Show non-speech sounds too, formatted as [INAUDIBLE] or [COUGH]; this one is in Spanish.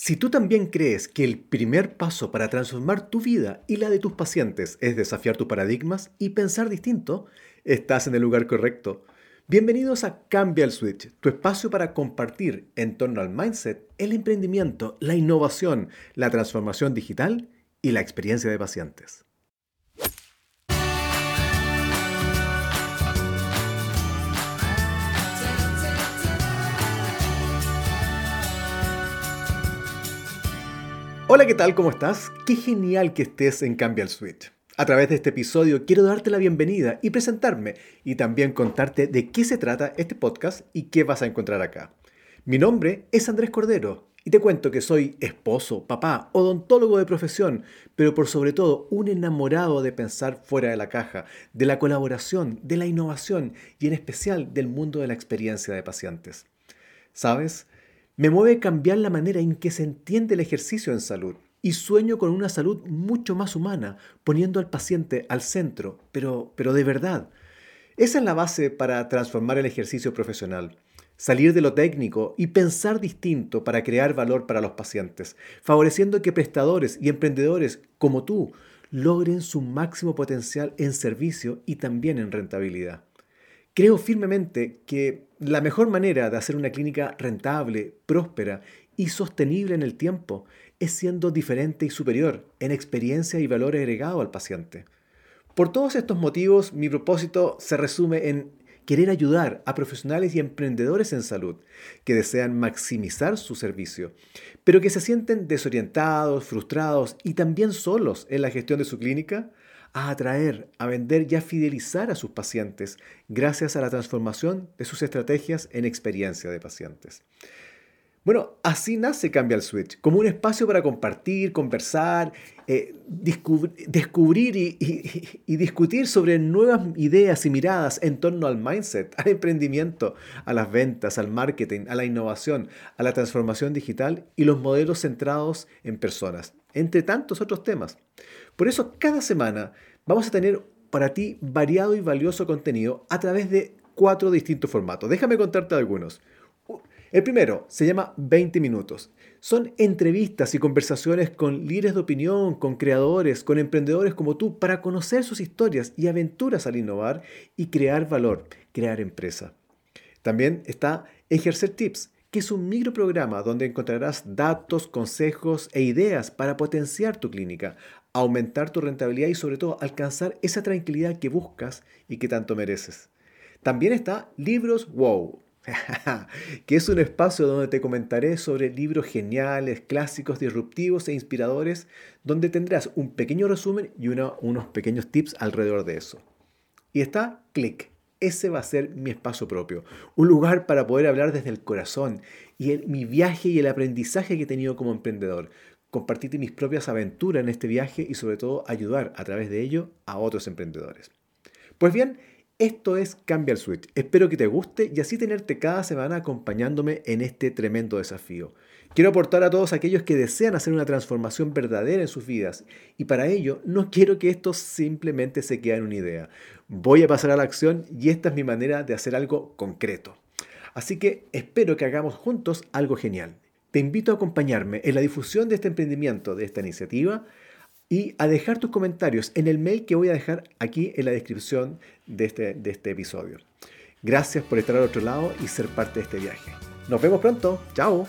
Si tú también crees que el primer paso para transformar tu vida y la de tus pacientes es desafiar tus paradigmas y pensar distinto, estás en el lugar correcto. Bienvenidos a Cambia el Switch, tu espacio para compartir en torno al mindset, el emprendimiento, la innovación, la transformación digital y la experiencia de pacientes. Hola, ¿qué tal? ¿Cómo estás? Qué genial que estés en Cambia el Switch. A través de este episodio quiero darte la bienvenida y presentarme y también contarte de qué se trata este podcast y qué vas a encontrar acá. Mi nombre es Andrés Cordero y te cuento que soy esposo, papá, odontólogo de profesión, pero por sobre todo un enamorado de pensar fuera de la caja, de la colaboración, de la innovación y en especial del mundo de la experiencia de pacientes. ¿Sabes? Me mueve cambiar la manera en que se entiende el ejercicio en salud y sueño con una salud mucho más humana, poniendo al paciente al centro, pero, pero de verdad. Esa es la base para transformar el ejercicio profesional. Salir de lo técnico y pensar distinto para crear valor para los pacientes, favoreciendo que prestadores y emprendedores como tú logren su máximo potencial en servicio y también en rentabilidad. Creo firmemente que la mejor manera de hacer una clínica rentable, próspera y sostenible en el tiempo es siendo diferente y superior en experiencia y valor agregado al paciente. Por todos estos motivos, mi propósito se resume en querer ayudar a profesionales y emprendedores en salud que desean maximizar su servicio, pero que se sienten desorientados, frustrados y también solos en la gestión de su clínica a atraer, a vender y a fidelizar a sus pacientes gracias a la transformación de sus estrategias en experiencia de pacientes. Bueno, así nace Cambia el Switch, como un espacio para compartir, conversar, eh, descubrir y, y, discutir sobre nuevas ideas y miradas en torno al mindset, al emprendimiento, a las ventas, al marketing, a la innovación, a la transformación digital y los modelos centrados en personas, entre tantos otros temas. Por eso cada semana vamos a tener para ti variado y valioso contenido a través de cuatro distintos formatos. Déjame contarte algunos. El primero se llama 20 minutos. Son entrevistas y conversaciones con líderes de opinión, con creadores, con emprendedores como tú, para conocer sus historias y aventuras al innovar y crear valor, crear empresa. También está Ejercer Tips, que es un microprograma donde encontrarás datos, consejos e ideas para potenciar tu clínica, aumentar tu rentabilidad y sobre todo alcanzar esa tranquilidad que buscas y que tanto mereces. También está Libros Wow, [LAUGHS] que es un espacio donde te comentaré sobre libros geniales, clásicos, disruptivos e inspiradores, donde tendrás un pequeño resumen y unos pequeños tips alrededor de eso. Y está Click. Ese va a ser mi espacio propio, un lugar para poder hablar desde el corazón y mi viaje y el aprendizaje que he tenido como emprendedor, compartirte mis propias aventuras en este viaje y sobre todo ayudar a través de ello a otros emprendedores. Pues bien, esto es Cambia el Switch. Espero que te guste y así tenerte cada semana acompañándome en este tremendo desafío. Quiero aportar a todos aquellos que desean hacer una transformación verdadera en sus vidas y para ello no quiero que esto simplemente se quede en una idea. Voy a pasar a la acción y esta es mi manera de hacer algo concreto. Así que espero que hagamos juntos algo genial. Te invito a acompañarme en la difusión de este emprendimiento, de esta iniciativa, y a dejar tus comentarios en el mail que voy a dejar aquí en la descripción de este, de este episodio. Gracias por estar al otro lado y ser parte de este viaje. Nos vemos pronto. Chao.